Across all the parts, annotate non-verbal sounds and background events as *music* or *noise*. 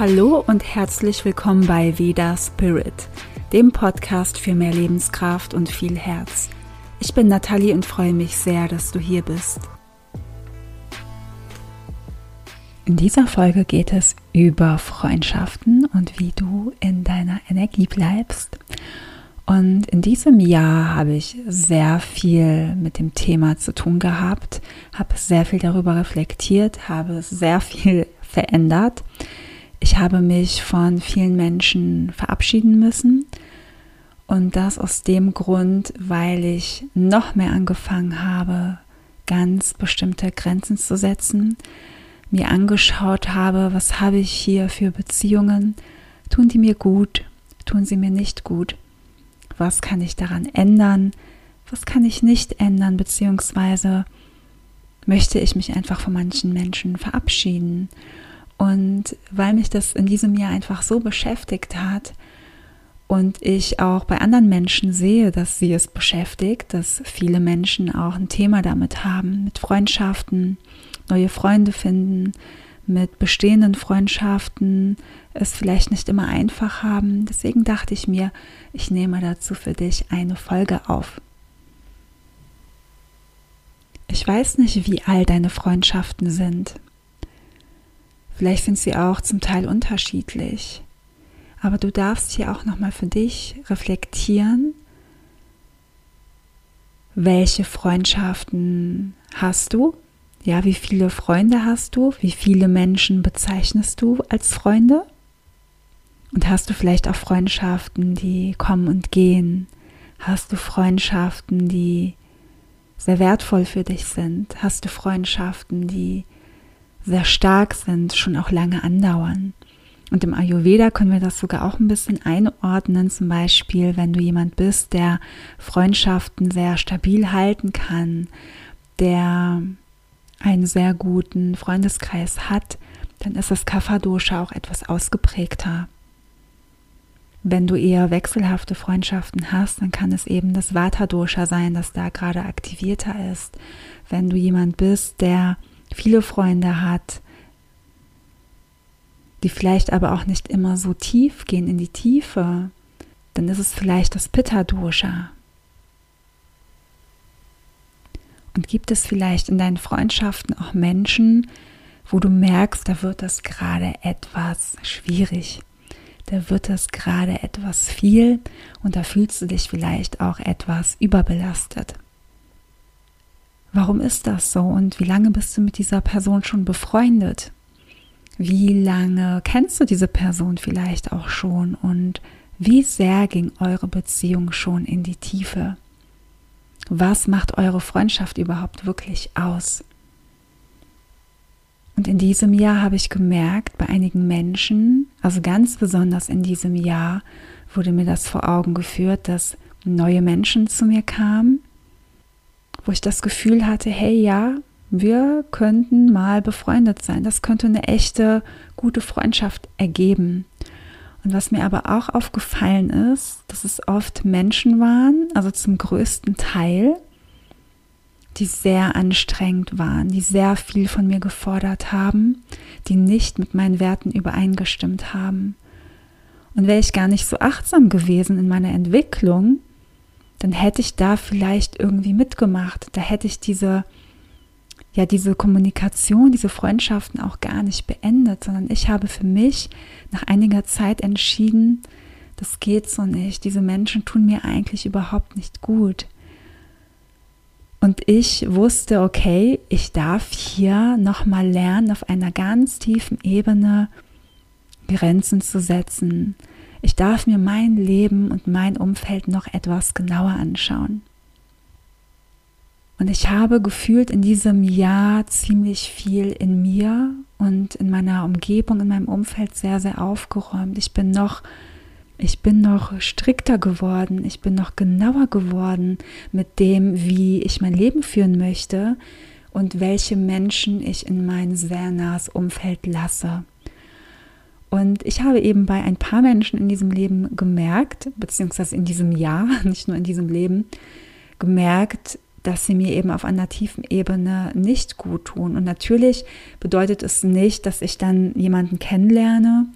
Hallo und herzlich willkommen bei Veda Spirit, dem Podcast für mehr Lebenskraft und viel Herz. Ich bin Nathalie und freue mich sehr, dass du hier bist. In dieser Folge geht es über Freundschaften und wie du in deiner Energie bleibst. Und in diesem Jahr habe ich sehr viel mit dem Thema zu tun gehabt, habe sehr viel darüber reflektiert, habe sehr viel verändert. Ich habe mich von vielen Menschen verabschieden müssen. Und das aus dem Grund, weil ich noch mehr angefangen habe, ganz bestimmte Grenzen zu setzen, mir angeschaut habe, was habe ich hier für Beziehungen, tun die mir gut, tun sie mir nicht gut, was kann ich daran ändern, was kann ich nicht ändern, beziehungsweise möchte ich mich einfach von manchen Menschen verabschieden. Und weil mich das in diesem Jahr einfach so beschäftigt hat und ich auch bei anderen Menschen sehe, dass sie es beschäftigt, dass viele Menschen auch ein Thema damit haben, mit Freundschaften, neue Freunde finden, mit bestehenden Freundschaften es vielleicht nicht immer einfach haben. Deswegen dachte ich mir, ich nehme dazu für dich eine Folge auf. Ich weiß nicht, wie all deine Freundschaften sind. Vielleicht sind sie auch zum Teil unterschiedlich. Aber du darfst hier auch nochmal für dich reflektieren, welche Freundschaften hast du? Ja, wie viele Freunde hast du? Wie viele Menschen bezeichnest du als Freunde? Und hast du vielleicht auch Freundschaften, die kommen und gehen? Hast du Freundschaften, die sehr wertvoll für dich sind? Hast du Freundschaften, die sehr stark sind, schon auch lange andauern? Und im Ayurveda können wir das sogar auch ein bisschen einordnen, zum Beispiel, wenn du jemand bist, der Freundschaften sehr stabil halten kann, der einen sehr guten Freundeskreis hat, dann ist das Kapha-Dosha auch etwas ausgeprägter. Wenn du eher wechselhafte Freundschaften hast, dann kann es eben das Vata-Dosha sein, das da gerade aktivierter ist. Wenn du jemand bist, der viele Freunde hat, die vielleicht aber auch nicht immer so tief gehen in die Tiefe, dann ist es vielleicht das Pitta-Dosha. Und gibt es vielleicht in deinen Freundschaften auch Menschen, wo du merkst, da wird das gerade etwas schwierig, da wird das gerade etwas viel und da fühlst du dich vielleicht auch etwas überbelastet. Warum ist das so und wie lange bist du mit dieser Person schon befreundet? Wie lange kennst du diese Person vielleicht auch schon und wie sehr ging eure Beziehung schon in die Tiefe? Was macht eure Freundschaft überhaupt wirklich aus? Und in diesem Jahr habe ich gemerkt, bei einigen Menschen, also ganz besonders in diesem Jahr, wurde mir das vor Augen geführt, dass neue Menschen zu mir kamen, wo ich das Gefühl hatte, hey ja, wir könnten mal befreundet sein. Das könnte eine echte, gute Freundschaft ergeben. Und was mir aber auch aufgefallen ist, dass es oft Menschen waren, also zum größten Teil, die sehr anstrengend waren, die sehr viel von mir gefordert haben, die nicht mit meinen Werten übereingestimmt haben. Und wäre ich gar nicht so achtsam gewesen in meiner Entwicklung, dann hätte ich da vielleicht irgendwie mitgemacht. Da hätte ich diese ja diese Kommunikation, diese Freundschaften auch gar nicht beendet, sondern ich habe für mich nach einiger Zeit entschieden, das geht so nicht. Diese Menschen tun mir eigentlich überhaupt nicht gut. Und ich wusste, okay, ich darf hier nochmal lernen, auf einer ganz tiefen Ebene Grenzen zu setzen. Ich darf mir mein Leben und mein Umfeld noch etwas genauer anschauen. Und ich habe gefühlt in diesem Jahr ziemlich viel in mir und in meiner Umgebung, in meinem Umfeld sehr, sehr aufgeräumt. Ich bin noch, ich bin noch strikter geworden. Ich bin noch genauer geworden mit dem, wie ich mein Leben führen möchte und welche Menschen ich in mein sehr nahes Umfeld lasse. Und ich habe eben bei ein paar Menschen in diesem Leben gemerkt, beziehungsweise in diesem Jahr, *laughs* nicht nur in diesem Leben, gemerkt, dass sie mir eben auf einer tiefen Ebene nicht gut tun. Und natürlich bedeutet es nicht, dass ich dann jemanden kennenlerne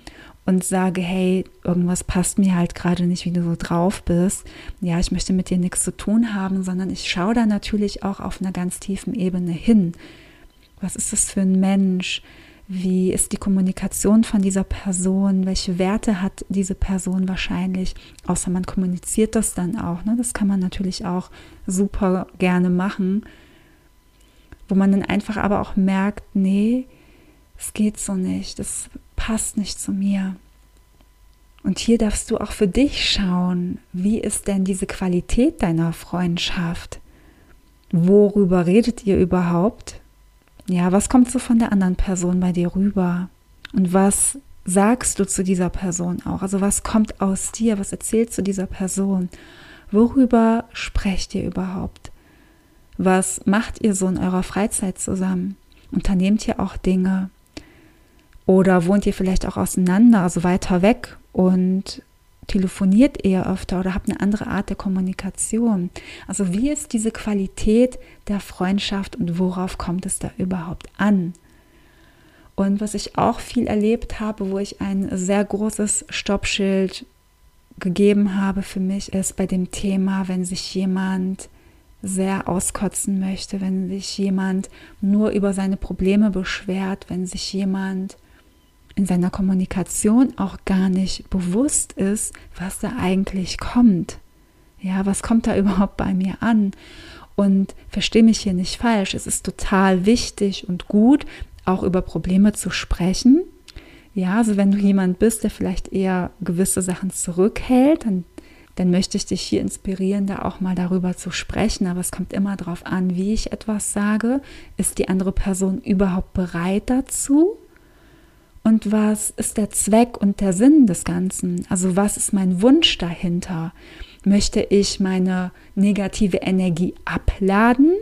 und sage, hey, irgendwas passt mir halt gerade nicht, wie du so drauf bist. Ja, ich möchte mit dir nichts zu tun haben, sondern ich schaue da natürlich auch auf einer ganz tiefen Ebene hin. Was ist das für ein Mensch? Wie ist die Kommunikation von dieser Person? Welche Werte hat diese Person wahrscheinlich? Außer man kommuniziert das dann auch. Ne? Das kann man natürlich auch super gerne machen, wo man dann einfach aber auch merkt, nee, es geht so nicht, das passt nicht zu mir. Und hier darfst du auch für dich schauen, wie ist denn diese Qualität deiner Freundschaft? Worüber redet ihr überhaupt? Ja, was kommt so von der anderen Person bei dir rüber? Und was sagst du zu dieser Person auch? Also was kommt aus dir? Was erzählst du dieser Person? Worüber sprecht ihr überhaupt? Was macht ihr so in eurer Freizeit zusammen? Unternehmt ihr auch Dinge? Oder wohnt ihr vielleicht auch auseinander, also weiter weg und telefoniert eher öfter oder habt eine andere Art der Kommunikation. Also wie ist diese Qualität der Freundschaft und worauf kommt es da überhaupt an? Und was ich auch viel erlebt habe, wo ich ein sehr großes Stoppschild gegeben habe für mich, ist bei dem Thema, wenn sich jemand sehr auskotzen möchte, wenn sich jemand nur über seine Probleme beschwert, wenn sich jemand in seiner Kommunikation auch gar nicht bewusst ist, was da eigentlich kommt. Ja, was kommt da *laughs* überhaupt bei mir an? Und verstehe mich hier nicht falsch, es ist total wichtig und gut, auch über Probleme zu sprechen. Ja, also wenn du jemand bist, der vielleicht eher gewisse Sachen zurückhält, dann, dann möchte ich dich hier inspirieren, da auch mal darüber zu sprechen. Aber es kommt immer darauf an, wie ich etwas sage. Ist die andere Person überhaupt bereit dazu? Und was ist der Zweck und der Sinn des Ganzen? Also was ist mein Wunsch dahinter? Möchte ich meine negative Energie abladen?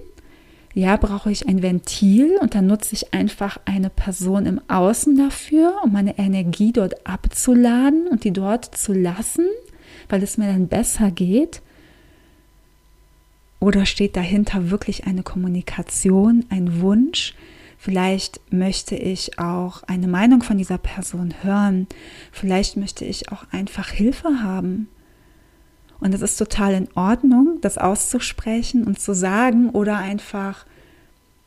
Ja, brauche ich ein Ventil und dann nutze ich einfach eine Person im Außen dafür, um meine Energie dort abzuladen und die dort zu lassen, weil es mir dann besser geht? Oder steht dahinter wirklich eine Kommunikation, ein Wunsch, Vielleicht möchte ich auch eine Meinung von dieser Person hören. Vielleicht möchte ich auch einfach Hilfe haben. Und es ist total in Ordnung, das auszusprechen und zu sagen oder einfach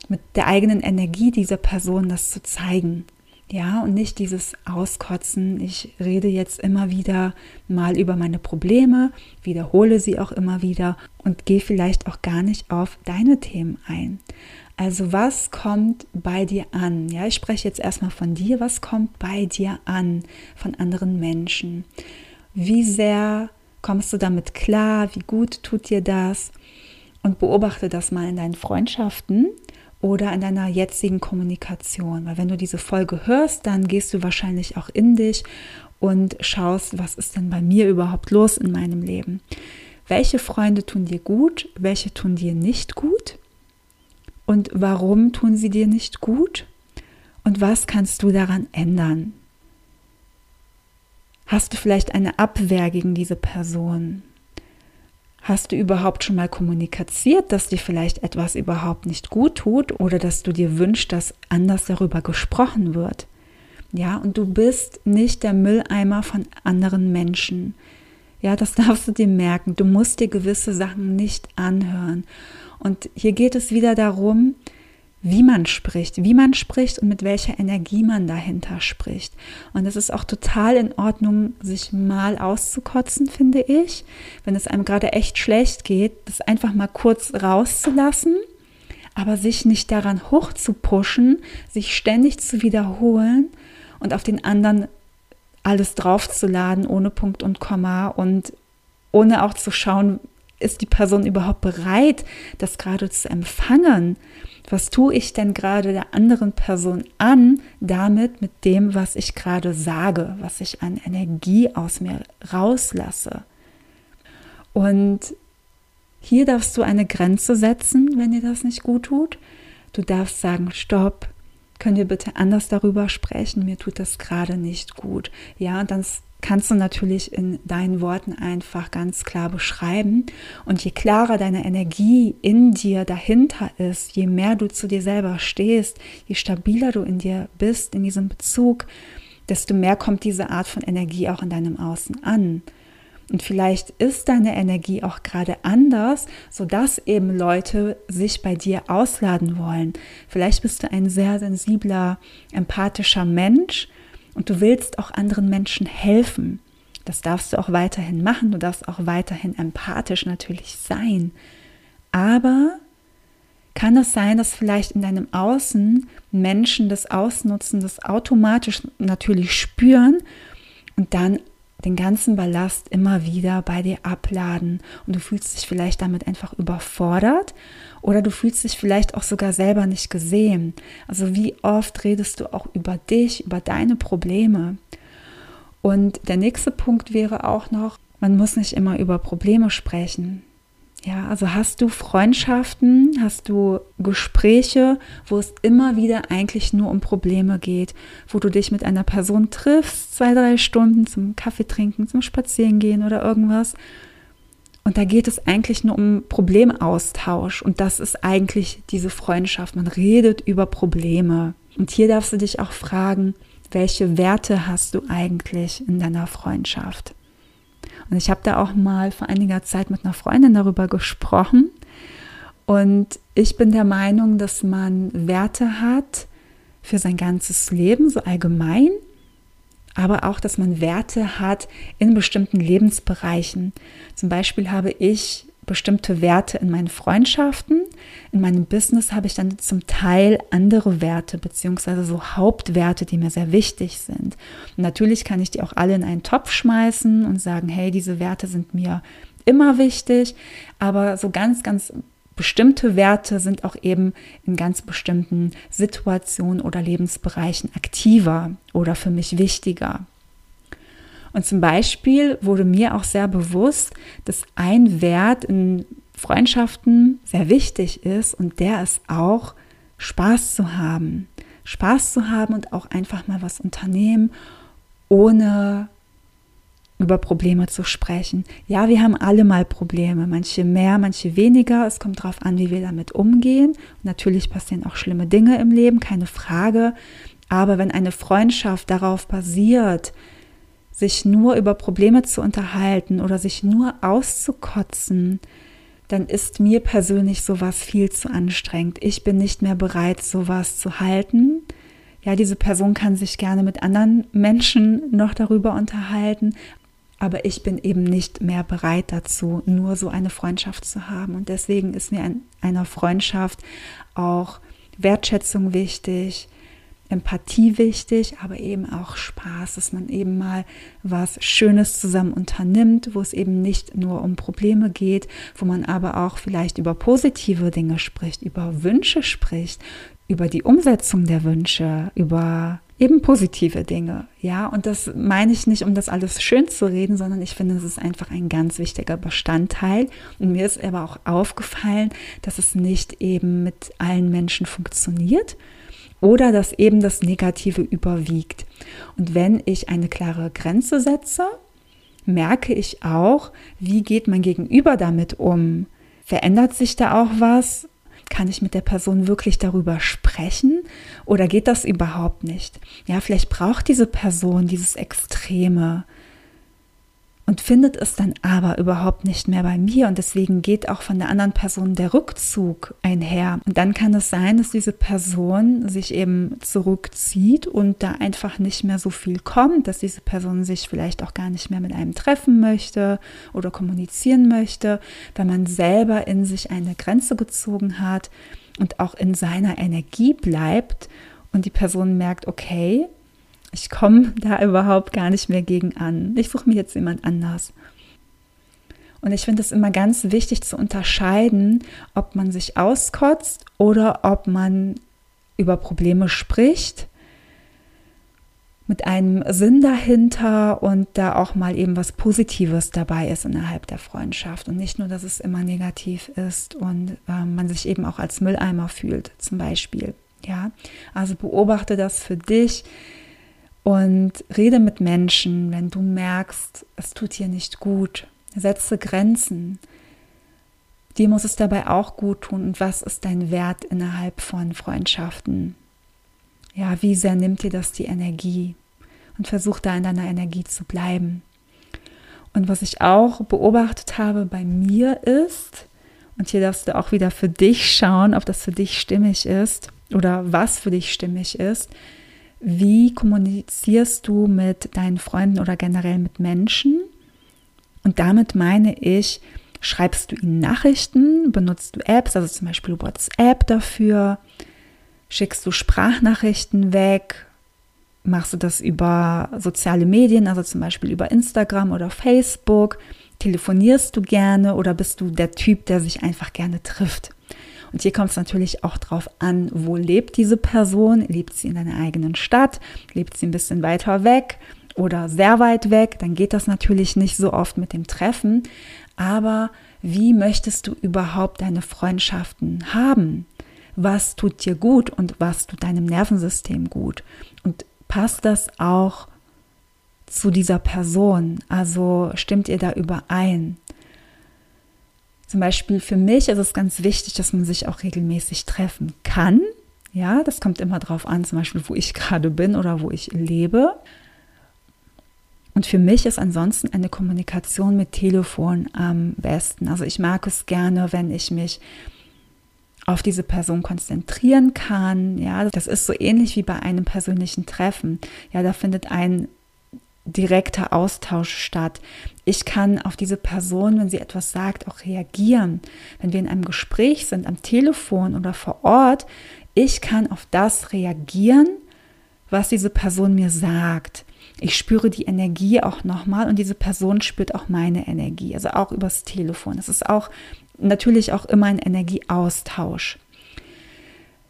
mit der eigenen Energie dieser Person das zu zeigen. Ja, und nicht dieses Auskotzen. Ich rede jetzt immer wieder mal über meine Probleme, wiederhole sie auch immer wieder und gehe vielleicht auch gar nicht auf deine Themen ein. Also was kommt bei dir an? Ja, ich spreche jetzt erstmal von dir. Was kommt bei dir an von anderen Menschen? Wie sehr kommst du damit klar? Wie gut tut dir das? Und beobachte das mal in deinen Freundschaften oder in deiner jetzigen Kommunikation. Weil wenn du diese Folge hörst, dann gehst du wahrscheinlich auch in dich und schaust, was ist denn bei mir überhaupt los in meinem Leben? Welche Freunde tun dir gut? Welche tun dir nicht gut? Und warum tun sie dir nicht gut? Und was kannst du daran ändern? Hast du vielleicht eine Abwehr gegen diese Person? Hast du überhaupt schon mal kommuniziert, dass dir vielleicht etwas überhaupt nicht gut tut oder dass du dir wünschst, dass anders darüber gesprochen wird? Ja, und du bist nicht der Mülleimer von anderen Menschen. Ja, das darfst du dir merken. Du musst dir gewisse Sachen nicht anhören. Und hier geht es wieder darum, wie man spricht, wie man spricht und mit welcher Energie man dahinter spricht. Und es ist auch total in Ordnung, sich mal auszukotzen, finde ich. Wenn es einem gerade echt schlecht geht, das einfach mal kurz rauszulassen, aber sich nicht daran hochzupushen, sich ständig zu wiederholen und auf den anderen alles draufzuladen, ohne Punkt und Komma und ohne auch zu schauen, ist die Person überhaupt bereit, das gerade zu empfangen? Was tue ich denn gerade der anderen Person an, damit mit dem, was ich gerade sage, was ich an Energie aus mir rauslasse? Und hier darfst du eine Grenze setzen, wenn dir das nicht gut tut. Du darfst sagen, stopp, können wir bitte anders darüber sprechen? Mir tut das gerade nicht gut. Ja, das kannst du natürlich in deinen Worten einfach ganz klar beschreiben. Und je klarer deine Energie in dir dahinter ist, je mehr du zu dir selber stehst, je stabiler du in dir bist, in diesem Bezug, desto mehr kommt diese Art von Energie auch in deinem Außen an. Und vielleicht ist deine Energie auch gerade anders, sodass eben Leute sich bei dir ausladen wollen. Vielleicht bist du ein sehr sensibler, empathischer Mensch und du willst auch anderen Menschen helfen. Das darfst du auch weiterhin machen. Du darfst auch weiterhin empathisch natürlich sein. Aber kann es sein, dass vielleicht in deinem Außen Menschen das Ausnutzen, das automatisch natürlich spüren und dann den ganzen Ballast immer wieder bei dir abladen und du fühlst dich vielleicht damit einfach überfordert oder du fühlst dich vielleicht auch sogar selber nicht gesehen. Also wie oft redest du auch über dich, über deine Probleme? Und der nächste Punkt wäre auch noch, man muss nicht immer über Probleme sprechen. Ja, also hast du Freundschaften, hast du Gespräche, wo es immer wieder eigentlich nur um Probleme geht, wo du dich mit einer Person triffst, zwei, drei Stunden zum Kaffee trinken, zum Spazierengehen oder irgendwas. Und da geht es eigentlich nur um Problemaustausch. Und das ist eigentlich diese Freundschaft. Man redet über Probleme. Und hier darfst du dich auch fragen, welche Werte hast du eigentlich in deiner Freundschaft? Und ich habe da auch mal vor einiger Zeit mit einer Freundin darüber gesprochen. Und ich bin der Meinung, dass man Werte hat für sein ganzes Leben, so allgemein, aber auch, dass man Werte hat in bestimmten Lebensbereichen. Zum Beispiel habe ich bestimmte Werte in meinen Freundschaften. In meinem Business habe ich dann zum Teil andere Werte, beziehungsweise so Hauptwerte, die mir sehr wichtig sind. Und natürlich kann ich die auch alle in einen Topf schmeißen und sagen, hey, diese Werte sind mir immer wichtig, aber so ganz, ganz bestimmte Werte sind auch eben in ganz bestimmten Situationen oder Lebensbereichen aktiver oder für mich wichtiger. Und zum Beispiel wurde mir auch sehr bewusst, dass ein Wert in Freundschaften sehr wichtig ist und der ist auch Spaß zu haben. Spaß zu haben und auch einfach mal was unternehmen, ohne über Probleme zu sprechen. Ja, wir haben alle mal Probleme, manche mehr, manche weniger. Es kommt darauf an, wie wir damit umgehen. natürlich passieren auch schlimme Dinge im Leben, keine Frage. Aber wenn eine Freundschaft darauf basiert, sich nur über Probleme zu unterhalten oder sich nur auszukotzen, dann ist mir persönlich sowas viel zu anstrengend. Ich bin nicht mehr bereit, sowas zu halten. Ja, diese Person kann sich gerne mit anderen Menschen noch darüber unterhalten, aber ich bin eben nicht mehr bereit dazu, nur so eine Freundschaft zu haben. Und deswegen ist mir in einer Freundschaft auch Wertschätzung wichtig, Empathie wichtig, aber eben auch Spaß, dass man eben mal was Schönes zusammen unternimmt, wo es eben nicht nur um Probleme geht, wo man aber auch vielleicht über positive Dinge spricht, über Wünsche spricht, über die Umsetzung der Wünsche, über eben positive Dinge. Ja, und das meine ich nicht, um das alles schön zu reden, sondern ich finde, es ist einfach ein ganz wichtiger Bestandteil. Und mir ist aber auch aufgefallen, dass es nicht eben mit allen Menschen funktioniert oder dass eben das Negative überwiegt. Und wenn ich eine klare Grenze setze, merke ich auch, wie geht mein Gegenüber damit um? Verändert sich da auch was? Kann ich mit der Person wirklich darüber sprechen oder geht das überhaupt nicht? Ja, vielleicht braucht diese Person dieses Extreme, und findet es dann aber überhaupt nicht mehr bei mir und deswegen geht auch von der anderen Person der Rückzug einher. Und dann kann es sein, dass diese Person sich eben zurückzieht und da einfach nicht mehr so viel kommt, dass diese Person sich vielleicht auch gar nicht mehr mit einem treffen möchte oder kommunizieren möchte, weil man selber in sich eine Grenze gezogen hat und auch in seiner Energie bleibt und die Person merkt, okay, ich komme da überhaupt gar nicht mehr gegen an. Ich suche mir jetzt jemand anders. Und ich finde es immer ganz wichtig zu unterscheiden, ob man sich auskotzt oder ob man über Probleme spricht mit einem Sinn dahinter und da auch mal eben was Positives dabei ist innerhalb der Freundschaft und nicht nur, dass es immer negativ ist und äh, man sich eben auch als Mülleimer fühlt, zum Beispiel. Ja, also beobachte das für dich Und rede mit Menschen, wenn du merkst, es tut dir nicht gut. Setze Grenzen. Dir muss es dabei auch gut tun. Und was ist dein Wert innerhalb von Freundschaften? Ja, wie sehr nimmt dir das die Energie? Und versuch da in deiner Energie zu bleiben. Und was ich auch beobachtet habe bei mir ist, und hier darfst du auch wieder für dich schauen, ob das für dich stimmig ist oder was für dich stimmig ist, wie kommunizierst du mit deinen Freunden oder generell mit Menschen? Und damit meine ich, schreibst du ihnen Nachrichten, benutzt du Apps, also zum Beispiel WhatsApp dafür, schickst du Sprachnachrichten weg, machst du das über soziale Medien, also zum Beispiel über Instagram oder Facebook, telefonierst du gerne oder bist du der Typ, der sich einfach gerne trifft? Und hier kommt es natürlich auch darauf an, wo lebt diese Person? Lebt sie in deiner eigenen Stadt? Lebt sie ein bisschen weiter weg oder sehr weit weg? Dann geht das natürlich nicht so oft mit dem Treffen. Aber wie möchtest du überhaupt deine Freundschaften haben? Was tut dir gut und was tut deinem Nervensystem gut? Und passt das auch zu dieser Person? Also stimmt ihr da überein? Zum Beispiel für mich ist es ganz wichtig, dass man sich auch regelmäßig treffen kann. Ja, das kommt immer darauf an, zum Beispiel, wo ich gerade bin oder wo ich lebe. Und für mich ist ansonsten eine Kommunikation mit Telefon am besten. Also ich mag es gerne, wenn ich mich auf diese Person konzentrieren kann. Ja, das ist so ähnlich wie bei einem persönlichen Treffen. Ja, da findet ein direkter Austausch statt. Ich kann auf diese Person, wenn sie etwas sagt, auch reagieren. Wenn wir in einem Gespräch sind, am Telefon oder vor Ort, ich kann auf das reagieren, was diese Person mir sagt. Ich spüre die Energie auch nochmal und diese Person spürt auch meine Energie, also auch übers Telefon. Es ist auch natürlich auch immer ein Energieaustausch.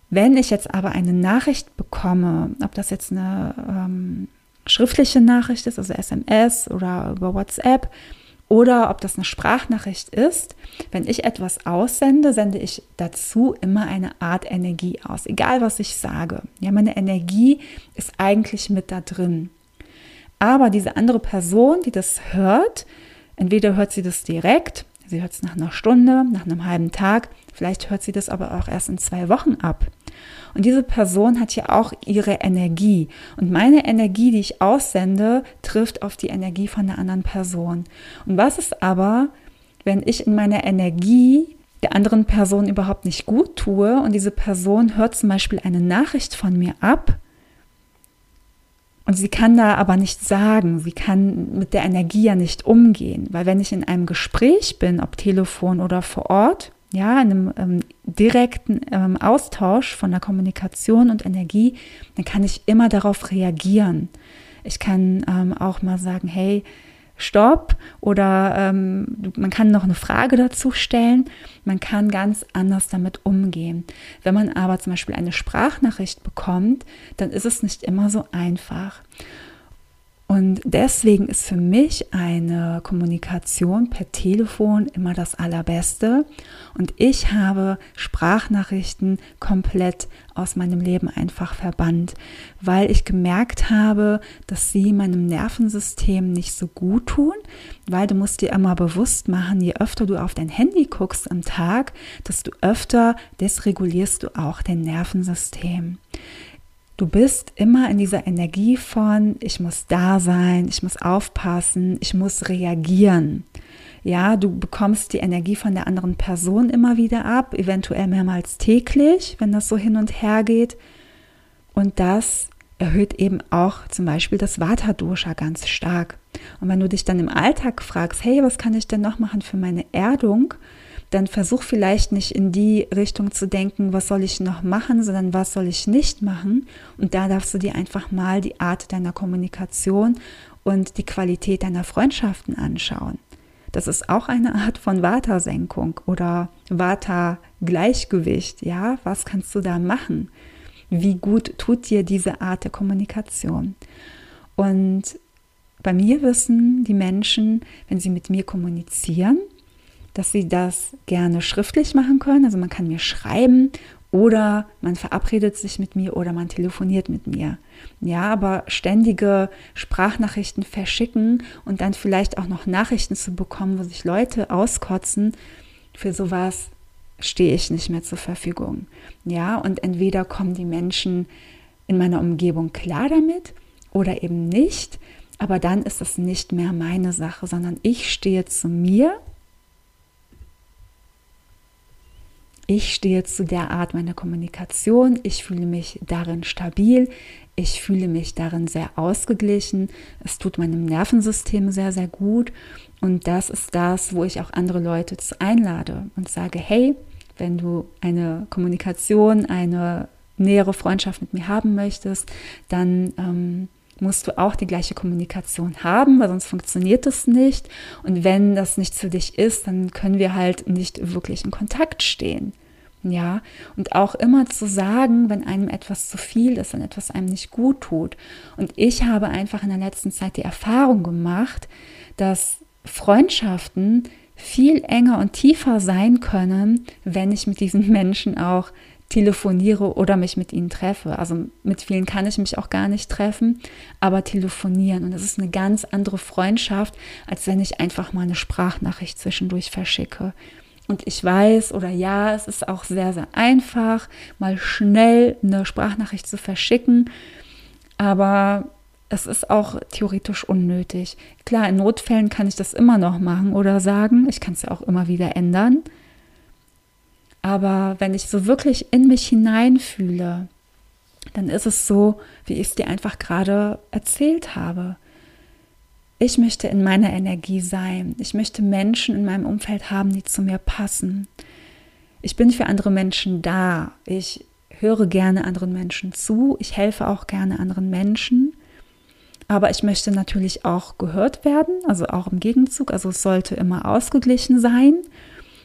Wenn ich jetzt aber eine Nachricht bekomme, ob das jetzt eine ähm, schriftliche Nachricht ist, also SMS oder über WhatsApp, oder ob das eine Sprachnachricht ist, wenn ich etwas aussende, sende ich dazu immer eine Art Energie aus, egal was ich sage. Ja, meine Energie ist eigentlich mit da drin. Aber diese andere Person, die das hört, entweder hört sie das direkt, sie hört es nach einer Stunde, nach einem halben Tag, vielleicht hört sie das aber auch erst in zwei Wochen ab. Und diese Person hat ja auch ihre Energie. Und meine Energie, die ich aussende, trifft auf die Energie von der anderen Person. Und was ist aber, wenn ich in meiner Energie der anderen Person überhaupt nicht gut tue und diese Person hört zum Beispiel eine Nachricht von mir ab und sie kann da aber nicht sagen, sie kann mit der Energie ja nicht umgehen, weil wenn ich in einem Gespräch bin, ob Telefon oder vor Ort, ja, in einem ähm, direkten ähm, Austausch von der Kommunikation und Energie, dann kann ich immer darauf reagieren. Ich kann ähm, auch mal sagen, hey, stopp oder ähm, man kann noch eine Frage dazu stellen. Man kann ganz anders damit umgehen. Wenn man aber zum Beispiel eine Sprachnachricht bekommt, dann ist es nicht immer so einfach. Und deswegen ist für mich eine Kommunikation per Telefon immer das Allerbeste. Und ich habe Sprachnachrichten komplett aus meinem Leben einfach verbannt, weil ich gemerkt habe, dass sie meinem Nervensystem nicht so gut tun, weil du musst dir immer bewusst machen, je öfter du auf dein Handy guckst am Tag, desto öfter desregulierst du auch dein Nervensystem. Du bist immer in dieser Energie von, ich muss da sein, ich muss aufpassen, ich muss reagieren. Ja, du bekommst die Energie von der anderen Person immer wieder ab, eventuell mehrmals täglich, wenn das so hin und her geht. Und das erhöht eben auch zum Beispiel das Vata-Dosha ganz stark. Und wenn du dich dann im Alltag fragst, hey, was kann ich denn noch machen für meine Erdung? Dann versuch vielleicht nicht in die Richtung zu denken, was soll ich noch machen, sondern was soll ich nicht machen. Und da darfst du dir einfach mal die Art deiner Kommunikation und die Qualität deiner Freundschaften anschauen. Das ist auch eine Art von Vata-Senkung oder Vata-Gleichgewicht. Ja, was kannst du da machen? Wie gut tut dir diese Art der Kommunikation? Und bei mir wissen die Menschen, wenn sie mit mir kommunizieren, dass sie das gerne schriftlich machen können. Also man kann mir schreiben oder man verabredet sich mit mir oder man telefoniert mit mir. Ja, aber ständige Sprachnachrichten verschicken und dann vielleicht auch noch Nachrichten zu bekommen, wo sich Leute auskotzen, für sowas stehe ich nicht mehr zur Verfügung. Ja, und entweder kommen die Menschen in meiner Umgebung klar damit oder eben nicht, aber dann ist es nicht mehr meine Sache, sondern ich stehe zu mir ich stehe zu der Art meiner Kommunikation, ich fühle mich darin stabil, ich fühle mich darin sehr ausgeglichen, es tut meinem Nervensystem sehr, sehr gut. Und das ist das, wo ich auch andere Leute einlade und sage, hey, wenn du eine Kommunikation, eine nähere Freundschaft mit mir haben möchtest, dann ähm, musst du auch die gleiche Kommunikation haben, weil sonst funktioniert es nicht. Und wenn das nicht für dich ist, dann können wir halt nicht wirklich in Kontakt stehen. Ja, und auch immer zu sagen, wenn einem etwas zu viel ist, wenn etwas einem nicht gut tut. Und ich habe einfach in der letzten Zeit die Erfahrung gemacht, dass Freundschaften viel enger und tiefer sein können, wenn ich mit diesen Menschen auch telefoniere oder mich mit ihnen treffe. Also mit vielen kann ich mich auch gar nicht treffen, aber telefonieren. Und das ist eine ganz andere Freundschaft, als wenn ich einfach mal eine Sprachnachricht zwischendurch verschicke. Und ich weiß oder ja, es ist auch sehr, sehr einfach, mal schnell eine Sprachnachricht zu verschicken. Aber es ist auch theoretisch unnötig. Klar, in Notfällen kann ich das immer noch machen oder sagen. Ich kann es ja auch immer wieder ändern. Aber wenn ich so wirklich in mich hineinfühle, dann ist es so, wie ich es dir einfach gerade erzählt habe. Ich möchte in meiner Energie sein. Ich möchte Menschen in meinem Umfeld haben, die zu mir passen. Ich bin für andere Menschen da. Ich höre gerne anderen Menschen zu. Ich helfe auch gerne anderen Menschen. Aber ich möchte natürlich auch gehört werden, also auch im Gegenzug. Also es sollte immer ausgeglichen sein.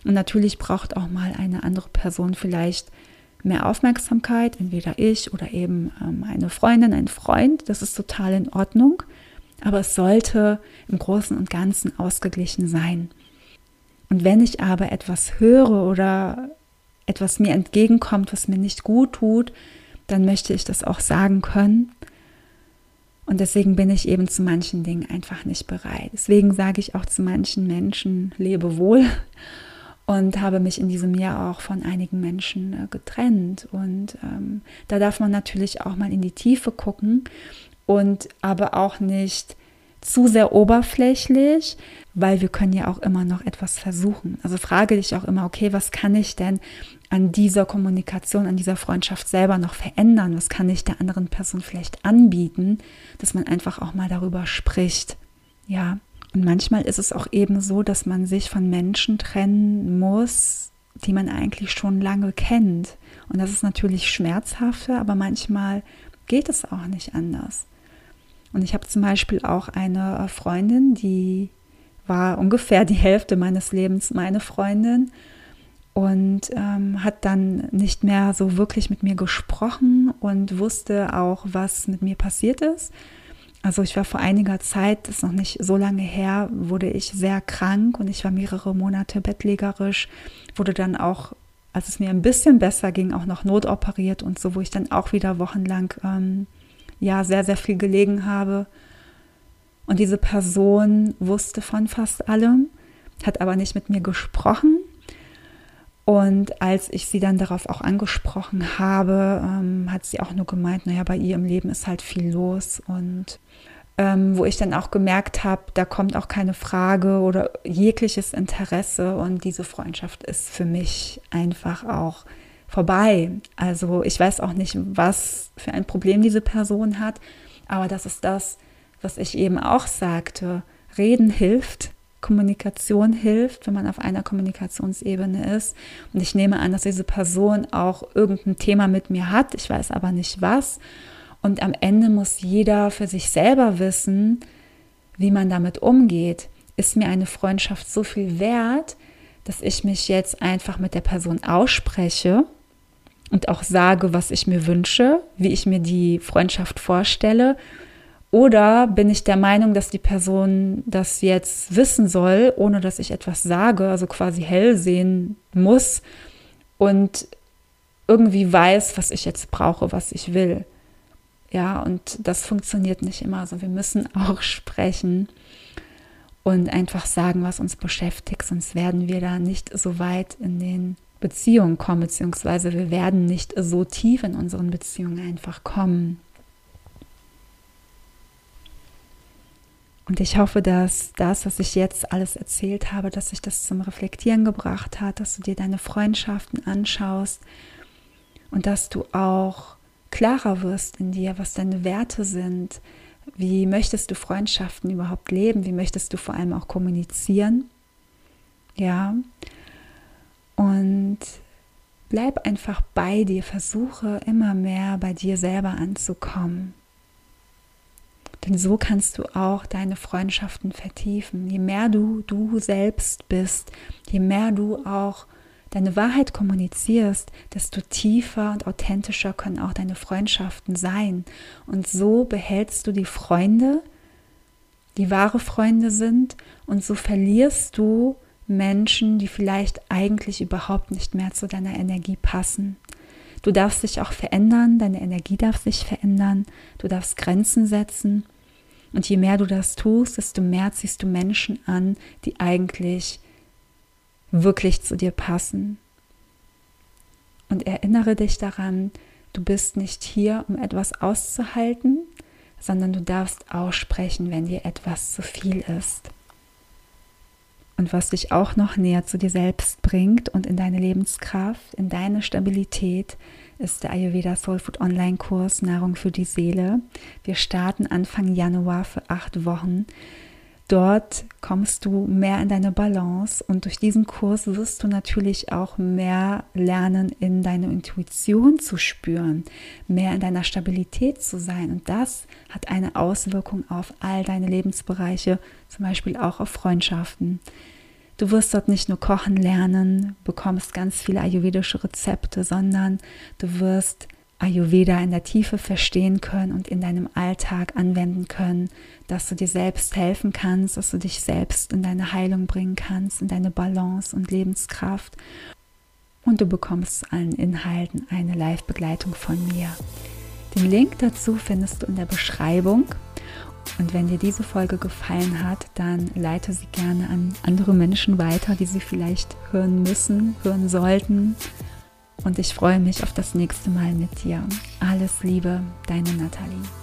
Und natürlich braucht auch mal eine andere Person vielleicht mehr Aufmerksamkeit, entweder ich oder eben ähm, eine Freundin, ein Freund. Das ist total in Ordnung. Aber es sollte im Großen und Ganzen ausgeglichen sein. Und wenn ich aber etwas höre oder etwas mir entgegenkommt, was mir nicht gut tut, dann möchte ich das auch sagen können. Und deswegen bin ich eben zu manchen Dingen einfach nicht bereit. Deswegen sage ich auch zu manchen Menschen, lebe wohl und habe mich in diesem Jahr auch von einigen Menschen äh, getrennt. Und ähm, da darf man natürlich auch mal in die Tiefe gucken und aber auch nicht zu sehr oberflächlich, weil wir können ja auch immer noch etwas versuchen. Also frage dich auch immer, okay, was kann ich denn an dieser Kommunikation, an dieser Freundschaft selber noch verändern? Was kann ich der anderen Person vielleicht anbieten, dass man einfach auch mal darüber spricht? Ja, und manchmal ist es auch eben so, dass man sich von Menschen trennen muss, die man eigentlich schon lange kennt. Und das ist natürlich schmerzhafter, aber manchmal geht es auch nicht anders. Und ich habe zum Beispiel auch eine Freundin, die war ungefähr die Hälfte meines Lebens meine Freundin und ähm, hat dann nicht mehr so wirklich mit mir gesprochen und wusste auch, was mit mir passiert ist. Also ich war vor einiger Zeit, das ist noch nicht so lange her, wurde ich sehr krank und ich war mehrere Monate bettlägerisch, wurde dann auch, als es mir ein bisschen besser ging, auch noch notoperiert und so, wo ich dann auch wieder wochenlang ähm, ja sehr, sehr viel gelegen habe. Und diese Person wusste von fast allem, hat aber nicht mit mir gesprochen. Und als ich sie dann darauf auch angesprochen habe, ähm, hat sie auch nur gemeint, naja, bei ihr im Leben ist halt viel los. Und ähm, wo ich dann auch gemerkt habe, da kommt auch keine Frage oder jegliches Interesse. Und diese Freundschaft ist für mich einfach auch vorbei. Also ich weiß auch nicht, was für ein Problem diese Person hat, aber das ist das, was ich eben auch sagte. Reden hilft, Kommunikation hilft, wenn man auf einer Kommunikationsebene ist. Und ich nehme an, dass diese Person auch irgendein Thema mit mir hat. Ich weiß aber nicht was. Und am Ende muss jeder für sich selber wissen, wie man damit umgeht. Ist mir eine Freundschaft so viel wert, dass ich mich jetzt einfach mit der Person ausspreche und auch sage, was ich mir wünsche, wie ich mir die Freundschaft vorstelle? Oder bin ich der Meinung, dass die Person das jetzt wissen soll, ohne dass ich etwas sage, also quasi hell sehen muss und irgendwie weiß, was ich jetzt brauche, was ich will. Ja, und das funktioniert nicht immer. Also wir müssen *laughs* auch sprechen und einfach sagen, was uns beschäftigt, sonst werden wir da nicht so weit in den Beziehungen kommen, beziehungsweise wir werden nicht so tief in unseren Beziehungen einfach kommen. Und ich hoffe, dass das, was ich jetzt alles erzählt habe, dass sich das zum Reflektieren gebracht hat, dass du dir deine Freundschaften anschaust und dass du auch klarer wirst in dir, was deine Werte sind, wie möchtest du Freundschaften überhaupt leben, wie möchtest du vor allem auch kommunizieren. Ja. Und bleib einfach bei dir, versuche immer mehr bei dir selber anzukommen. Denn so kannst du auch deine Freundschaften vertiefen. Je mehr du du selbst bist, je mehr du auch deine Wahrheit kommunizierst, desto tiefer und authentischer können auch deine Freundschaften sein. Und so behältst du die Freunde, die wahre Freunde sind, und so verlierst du Menschen, die vielleicht eigentlich überhaupt nicht mehr zu deiner Energie passen. Du darfst dich auch verändern, deine Energie darf sich verändern, du darfst Grenzen setzen. Und je mehr du das tust, desto mehr ziehst du Menschen an, die eigentlich wirklich zu dir passen. Und erinnere dich daran, du bist nicht hier, um etwas auszuhalten, sondern du darfst aussprechen, wenn dir etwas zu viel ist. Und was dich auch noch näher zu dir selbst bringt und in deine Lebenskraft, in deine Stabilität, ist der Ayurveda Soulfood Online Kurs Nahrung für die Seele. Wir starten Anfang Januar für acht Wochen. Dort kommst du mehr in deine Balance und durch diesen Kurs wirst du natürlich auch mehr lernen, in deine Intuition zu spüren, mehr in deiner Stabilität zu sein. Und das hat eine Auswirkung auf all deine Lebensbereiche, zum Beispiel auch auf Freundschaften. Du wirst dort nicht nur kochen lernen, bekommst ganz viele ayurvedische Rezepte, sondern du wirst Ayurveda in der Tiefe verstehen können und in deinem Alltag anwenden können, dass du dir selbst helfen kannst, dass du dich selbst in deine Heilung bringen kannst, in deine Balance und Lebenskraft. Und du bekommst allen Inhalten eine Live-Begleitung von mir. Den Link dazu findest du in der Beschreibung. Und wenn dir diese Folge gefallen hat, dann leite sie gerne an andere Menschen weiter, die sie vielleicht hören müssen, hören sollten und ich freue mich auf das nächste Mal mit dir. Alles Liebe, deine Nathalie.